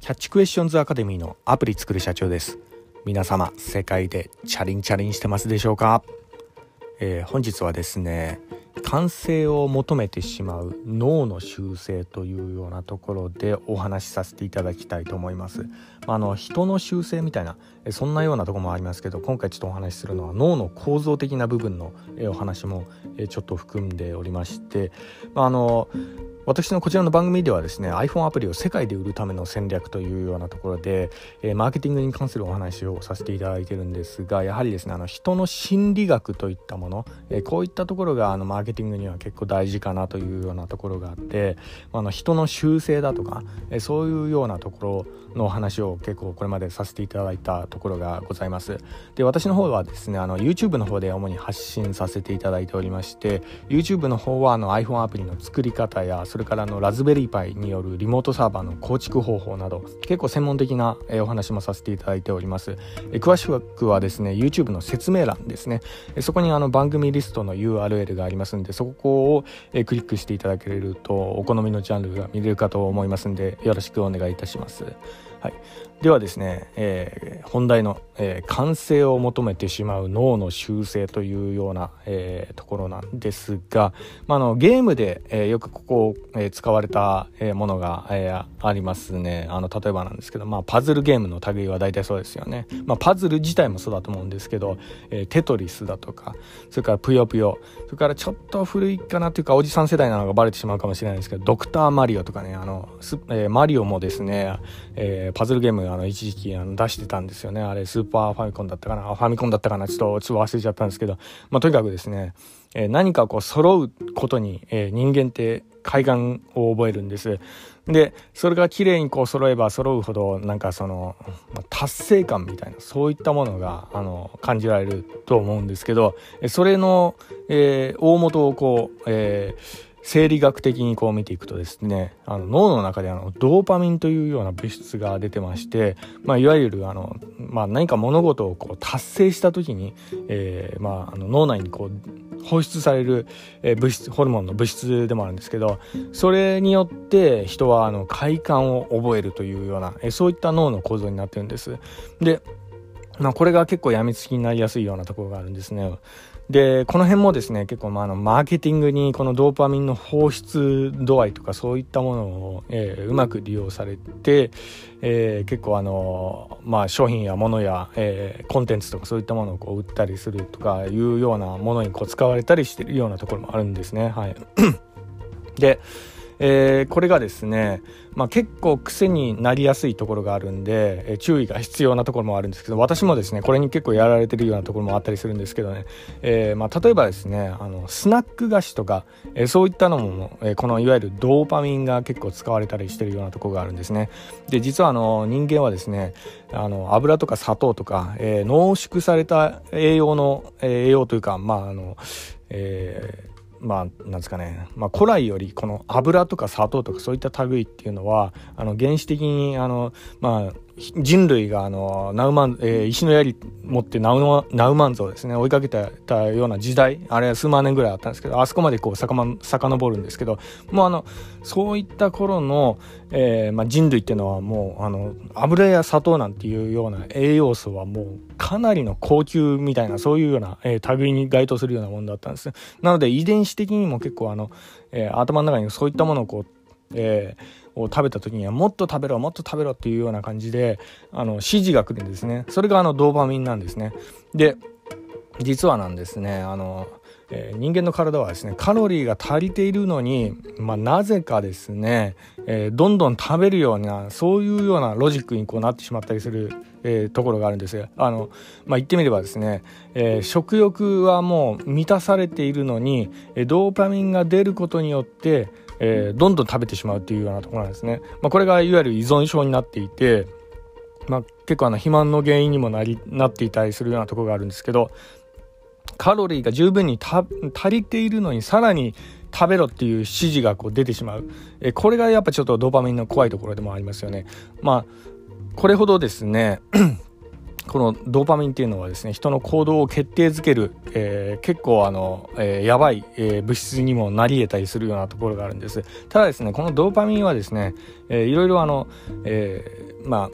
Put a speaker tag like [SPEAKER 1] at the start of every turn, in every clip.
[SPEAKER 1] キャッチクエスチョンズアカデミーのアプリ作る社長です皆様世界でチャリンチャリンしてますでしょうか、えー、本日はですね完成を求めてしまう脳の習性というようなところでお話しさせていただきたいと思います。あの人の習性みたいなそんなようなとこもありますけど今回ちょっとお話しするのは脳の構造的な部分のお話もちょっと含んでおりましてあの私のこちらの番組ではですね iPhone アプリを世界で売るための戦略というようなところで、えー、マーケティングに関するお話をさせていただいてるんですがやはりですねあの人の心理学といったもの、えー、こういったところがあのマーケティングには結構大事かなというようなところがあってまあの人の習性だとか、えー、そういうようなところのお話を結構これまでさせていただいたところがございます。で私の方はですねあの YouTube の方で主に発信させていただいておりまして YouTube の方はあの iPhone アプリの作り方やそれれからのラズベリーパイによるリモートサーバーの構築方法など結構専門的なお話もさせていただいております。詳しくはですね YouTube の説明欄ですね。そこにあの番組リストの URL がありますんでそこをクリックしていただけるとお好みのジャンルが見れるかと思いますんでよろしくお願いいたします。はい、ではですね、えー、本題の、えー、完成を求めてしまう脳の習性というような、えー、ところなんですが、まあ、のゲームで、えよくここ、え使われた、えものが、えありますね。あの例えばなんですけど、まあ、パズルゲームの類は大体そうですよね、まあ、パズル自体もそうだと思うんですけど、えテトリスだとかそれからぷよぷよそれからちょっと古いかなというかおじさん世代なのがバレてしまうかもしれないですけどドクターマリオとかねあの、えマリオもですね、えパズルゲームあの一時期あの出してたんですよね。あれスーパーファミコンだったかな？ファミコンだったかな？ちょっとちょっと忘れちゃったんですけど、まあ、とにかくですね、えー、何かこう揃うことに、えー、人間って快感を覚えるんです。でそれが綺麗にこう揃えば揃うほどなんかその達成感みたいなそういったものがあの感じられると思うんですけどそれの、えー、大元をこう、えー生理学的にこう見ていくとですねあの脳の中であのドーパミンというような物質が出てまして、まあ、いわゆるあの、まあ、何か物事をこう達成した時に、えーまあ、あの脳内にこう放出される、えー、物質ホルモンの物質でもあるんですけどそれによって人はあの快感を覚えるというような、えー、そういった脳の構造になってるんです。でまあ、これが結構やみつきになりやすいようなところがあるんですね。で、この辺もですね、結構まあのマーケティングにこのドーパミンの放出度合いとかそういったものを、えー、うまく利用されて、えー、結構あの、まあ商品や物や、えー、コンテンツとかそういったものをこう売ったりするとかいうようなものにこう使われたりしてるようなところもあるんですね。はい。で、えー、これがですね、まあ、結構癖になりやすいところがあるんで、えー、注意が必要なところもあるんですけど私もですねこれに結構やられてるようなところもあったりするんですけどね、えー、まあ、例えばですねあのスナック菓子とか、えそういったのも、えこのいわゆるドーパミンが結構使われたりしてるようなところがあるんですね。で実はあの人間はですねあの油とか砂糖とか、え濃縮された栄養の、え栄養というかまああのえーまあ、なんですかね、まあ、古来よりこの油とか砂糖とかそういった類っていうのはあの原始的にあの、まあ、人類があのナウマン、えー、石の槍持ってナウナウマンゾですね。追いかけてたような時代。あれは数万年ぐらいあったんですけどあそこまでこうさか、ま、遡るんですけどもうあのそういった頃の、えーまあ、人類っていうのはもうあの油や砂糖なんていうような栄養素はもうかなりの高級みたいなそういうような、えー、類に該当するようなものだったんです。なので遺伝子的にも結構あの、えー、頭の中にそういったものをこう、えーを食べた時にはもっと食べろもっと食べろっていうような感じであの指示が来るんですね。それがあのドーパミンなんですね。で実はなんですねあの、えー、人間の体はですねカロリーが足りているのに、まあ、なぜかですね、えー、どんどん食べるようなそういうようなロジックにこうなってしまったりする、えー、ところがあるんです。あの、まあ、言ってみればですね、え食欲はもう満たされているのにドーパミンが出ることによってえー、どんどん食べてしまうっていうようなところなんですね。まあ、これがいわゆる依存症になっていて、まあ、結構あの肥満の原因にもなりなっていたりするようなところがあるんですけどカロリーが十分に足りているのにさらに食べろっていう指示がこう出てしまう、えこれがやっぱちょっとドーパミンの怖いところでもありますよね。まあこれほどですねこのドーパミンっていうのはですね人の行動を決定づける、えー、結構あの、えー、やばい、えー、物質にもなり得たりするようなところがあるんです。ただですねこのドーパミンはですね、えー、いろいろあの、えー、まあ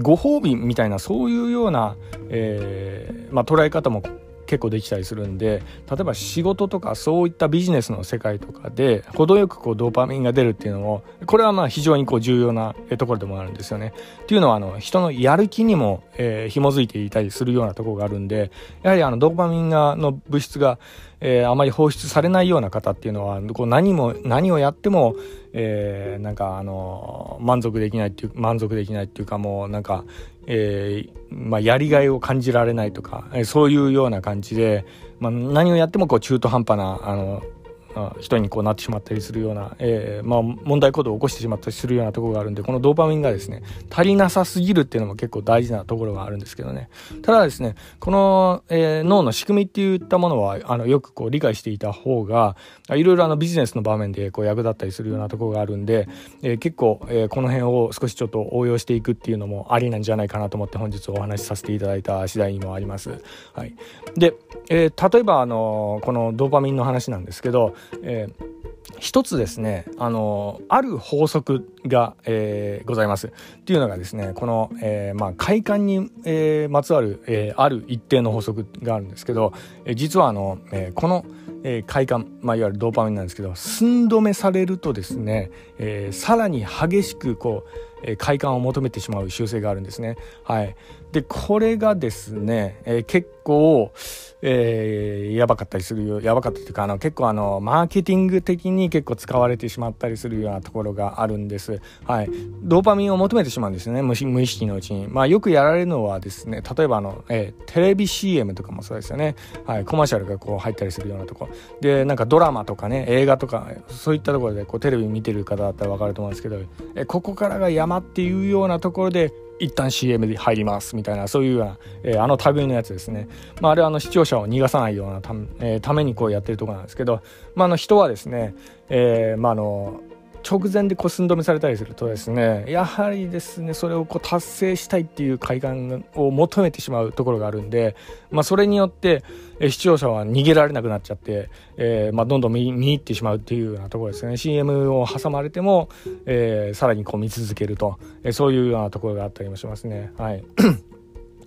[SPEAKER 1] ご褒美みたいなそういうような、えーまあ、捉え方も結構できたりするんで例えば仕事とかそういったビジネスの世界とかで程よくこうドーパミンが出るっていうのもこれはまあ非常にこう重要なところでもあるんですよね。っていうのはあの人のやる気にも、えー、紐づいていたりするようなところがあるんでやはりあのドーパミンがの物質が、えー、あまり放出されないような方っていうのはこう何も何をやっても、えー、なんかあの満足できないっていう満足できないっていうかもうなんかえー、まあ、やりがいを感じられないとか、えー、そういうような感じで、まあ、何をやってもこう中途半端なあの人にこうなってしまったりするような、えー、まあ、問題行動を起こしてしまったりするようなところがあるんでこのドーパミンがですね足りなさすぎるっていうのも結構大事なところがあるんですけどねただですねこの、えー、脳の仕組みっていったものはあのよくこう理解していた方がいろいろあのビジネスの場面でこう役立ったりするようなところがあるんで、えー、結構、えこの辺を少しちょっと応用していくっていうのもありなんじゃないかなと思って本日お話しさせていただいた次第にもあります。はい、で、え例えばあのこのドーパミンの話なんですけどえー、一つですねあのある法則が、えー、ございます。っていうのがですねこの、えーまあ、快感に、えー、まつわる、え、ある一定の法則があるんですけど、え、実はあの、え、この、え、快感、まあ、いわゆるドーパミンなんですけど寸止めされるとですね、え、さらに激しくこうえ快感を求めてしまう習性があるんですね。はい、でこれがですね、えー、結構、えー、やばかったりするよやばかったというかあの結構あのマーケティング的に結構使われてしまったりするようなところがあるんです。はい、ドーパミンを求めてしまうんですね無無意識のうちに。まあ、よくやられるのはですね例えばあの、えー、テレビ CM とかもそうですよね、はい、コマーシャルがこう入ったりするようなところでなんかドラマとかね映画とかそういったところでこうテレビ見てる方だったら分かると思うんですけど、えここからが山っていうようなところで一旦 CM で入りますみたいなそういうような、えー、あの類のやつですね、まあ、あれはあの視聴者を逃がさないようなた,、えー、ためにこうやってるところなんですけど、まあ、あの人はですね、えーまあ、あの直前でこう寸止めされたりするとですねやはりですねそれをこう達成したいっていう快感を求めてしまうところがあるんで、まあ、それによって視聴者は逃げられなくなっちゃって、えーまあ、どんどん見見入ってしまうっていうようなところですね CM を挟まれても、えー、さらにこう見続けると、え、そういうようなところがあったりもしますね。はい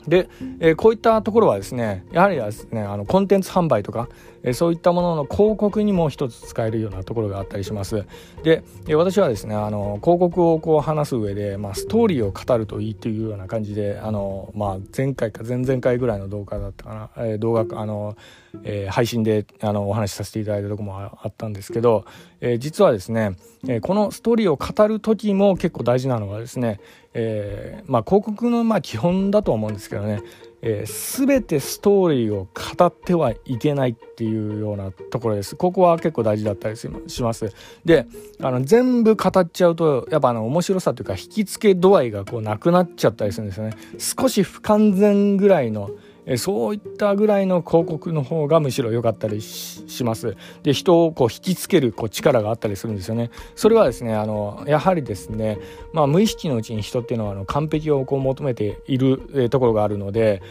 [SPEAKER 1] で、えー、こういったところはですねやはりですねあのコンテンツ販売とか、えー、そういったものの広告にも一つ使えるようなところがあったりします。で、えー、私はですねあの広告をこう話す上で、まあ、ストーリーを語るといいというような感じであの、まあ、前回か前々回ぐらいの動画だったかな、えー、動画あの、えー、配信であのお話しさせていただいたとこもあったんですけど、えー、実はですね、えー、このストーリーを語る時も結構大事なのがですね、えーまあ、広告のまあ基本だと思うんですけどね、えー、全てストーリーを語ってはいけないっていうようなところです。ここは結構大事だったりします。であの全部語っちゃうとやっぱあの面白さというか引き付け度合いがこうなくなっちゃったりするんですよね。少し不完全ぐらいのそういったぐらいの広告の方がむしろ良かったりしますで人をこう引きつけるこう力があったりするんですよねそれはですねあのやはりですね、まあ、無意識のうちに人っていうのはあの完璧をこう求めている、ところがあるので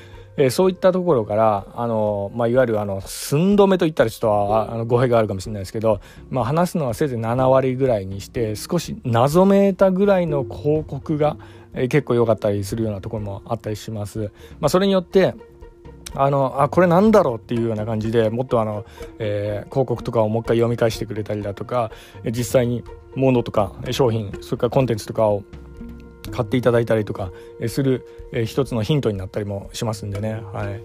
[SPEAKER 1] そういったところからあの、まあ、いわゆるあの寸止めといったらちょっとあの語弊があるかもしれないですけど、まあ、話すのはせいぜい7割ぐらいにして少し謎めいたぐらいの広告が、結構良かったりするようなところもあったりします。まあ、それによってあのあこれなんだろうっていうような感じでもっとあの、えー、広告とかをもう一回読み返してくれたりだとか実際に物とか商品それからコンテンツとかを買っていただいたりとかする、えー、一つのヒントになったりもしますんでね。はい、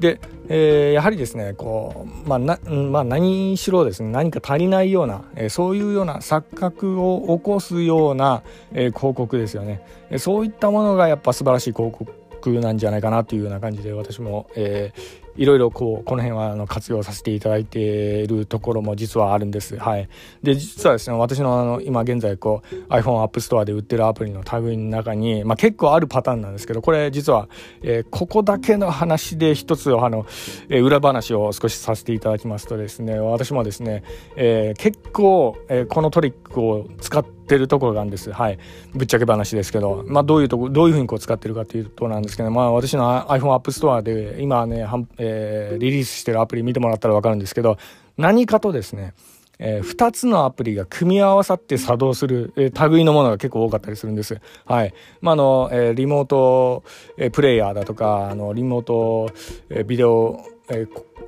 [SPEAKER 1] で、えー、やはりですねこう、まあなまあ、何しろですね何か足りないような、えー、そういうような錯覚を起こすような、えー、広告ですよね。そういったものがやっぱ素晴らしい広告なんじゃないかなというような感じで私も、えー、いろいろこうこの辺はあの活用させていただいているところも実はあるんです。はい、で実はですね私のあの今現在こう iPhone App Store で売ってるアプリの類の中に、まあ、結構あるパターンなんですけどこれ実は、えー、ここだけの話で一つあの、えー、裏話を少しさせていただきますとですね私もですね、えー、結構、えー、このトリックを使ってってるところがあるんです。はい。ぶっちゃけ話ですけど、まあどういうとこ、どういうふうにこう使ってるかっていうとなんですけど、まあ私の iPhone App Store で今ね、えー、リリースしてるアプリ見てもらったらわかるんですけど、何かとですね、えー、2つのアプリが組み合わさって作動する、えー、類のものが結構多かったりするんです。はい。まあ、あの、えー、リモート、えー、プレイヤーだとか、あの、リモート、えー、ビデオ、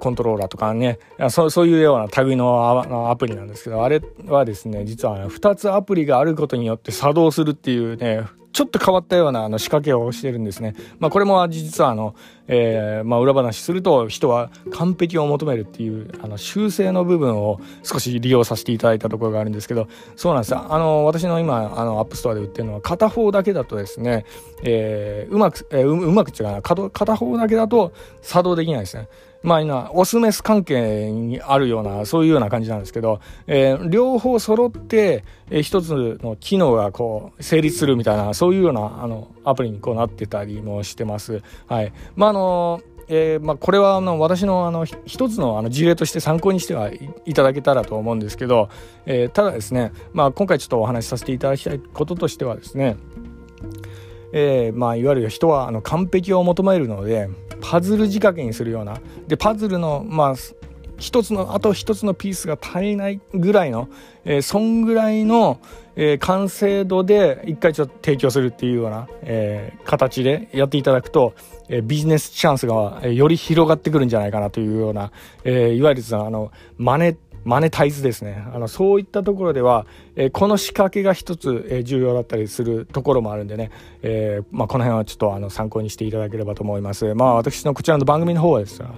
[SPEAKER 1] コントローラーとかねそそういうような類のアプリなんですけどあれはですね実は、ね、2つアプリがあることによって作動するっていうねちょっと変わったようなあの仕掛けをしてるんですね。まあ、これも実はあの、えー、まあ、裏話すると人は完璧を求めるっていうあの習性の部分を少し利用させていただいたところがあるんですけどそうなんですあの私の今あの App Store で売ってるのは片方だけだとですね、えー、うまく、えー、うまく違うな片方だけだと作動できないですね。まあ今、オスメス関係にあるような、そういうような感じなんですけど、えー、両方揃って、えー、一つの機能がこう、成立するみたいな、そういうような、あの、アプリにこうなってたりもしてます。はい。まああのえーまあ、これはあの私のあの一つのあの事例として参考にしてはいただけたらと思うんですけど、えー、ただですね、まあ、今回ちょっとお話しさせていただきたいこととしてはですね、えーまあ、いわゆる人はあの完璧を求めるのでパズル仕掛けにするような。でパズルのまあ一つのあと一つのピースが足りないぐらいの、えー、そんぐらいの、えー、完成度で一回ちょっと提供するっていうような、えー、形でやっていただくと、え、ビジネスチャンスが、え、より広がってくるんじゃないかなというような、え、いわゆるあのマネマネタイズですね。あの、そういったところでは、えー、この仕掛けが一つ、えー、重要だったりするところもあるんでね、えー、まあ、この辺はちょっとあの参考にしていただければと思います。まあ、私のこちらの番組の方はですね、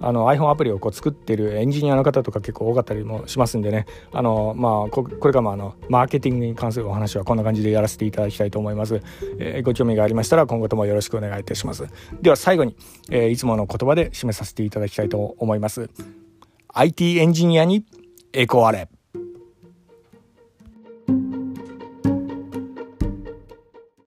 [SPEAKER 1] あの、iPhone アプリをこう作ってるエンジニアの方とか結構多かったりもしますんでね、あの、まあ、これからもあの、マーケティングに関するお話はこんな感じでやらせていただきたいと思います。えご興味がありましたら今後ともよろしくお願いいたします。では最後に、えいつもの言葉で締めさせていただきたいと思います。IT エンジニアに栄光あれ。